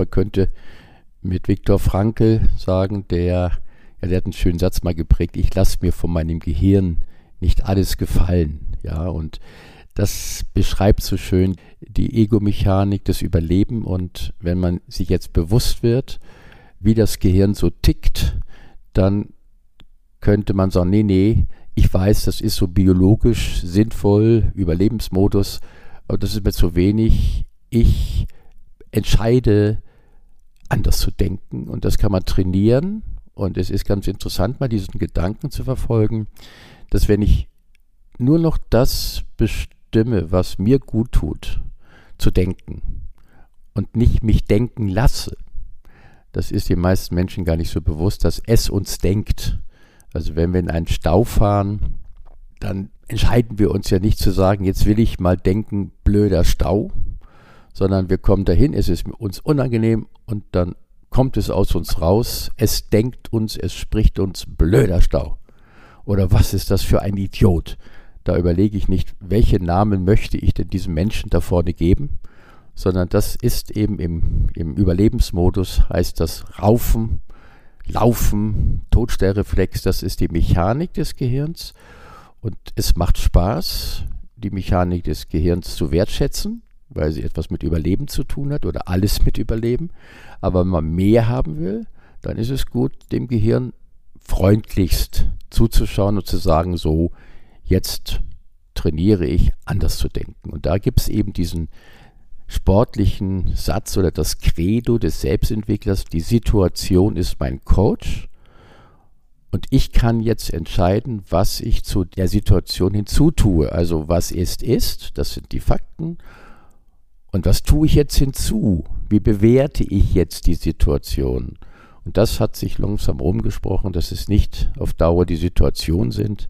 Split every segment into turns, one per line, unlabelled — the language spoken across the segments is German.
man könnte mit Viktor Frankl sagen, der, ja, der hat einen schönen Satz mal geprägt, ich lasse mir von meinem Gehirn nicht alles gefallen. Ja, und das beschreibt so schön die Egomechanik, das Überleben. Und wenn man sich jetzt bewusst wird, wie das Gehirn so tickt, dann könnte man sagen, nee, nee, ich weiß, das ist so biologisch sinnvoll, Überlebensmodus, aber das ist mir zu wenig. Ich entscheide, anders zu denken und das kann man trainieren. Und es ist ganz interessant, mal diesen Gedanken zu verfolgen, dass wenn ich nur noch das bestimme, was mir gut tut, zu denken und nicht mich denken lasse, das ist den meisten Menschen gar nicht so bewusst, dass es uns denkt. Also wenn wir in einen Stau fahren, dann entscheiden wir uns ja nicht zu sagen, jetzt will ich mal denken, blöder Stau, sondern wir kommen dahin, es ist uns unangenehm und dann kommt es aus uns raus, es denkt uns, es spricht uns, blöder Stau. Oder was ist das für ein Idiot? Da überlege ich nicht, welche Namen möchte ich denn diesem Menschen da vorne geben, sondern das ist eben im, im Überlebensmodus, heißt das Raufen, Laufen, Todstellreflex, das ist die Mechanik des Gehirns und es macht Spaß, die Mechanik des Gehirns zu wertschätzen, weil sie etwas mit Überleben zu tun hat oder alles mit Überleben. Aber wenn man mehr haben will, dann ist es gut, dem Gehirn freundlichst zuzuschauen und zu sagen, so, jetzt trainiere ich, anders zu denken. Und da gibt es eben diesen sportlichen Satz oder das Credo des Selbstentwicklers, die Situation ist mein Coach und ich kann jetzt entscheiden, was ich zu der Situation hinzutue. Also was ist, ist, das sind die Fakten. Und was tue ich jetzt hinzu? Wie bewerte ich jetzt die Situation? Und das hat sich langsam rumgesprochen, dass es nicht auf Dauer die Situation sind,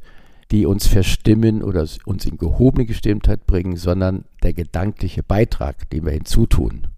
die uns verstimmen oder uns in gehobene Gestimmtheit bringen, sondern der gedankliche Beitrag, den wir hinzutun.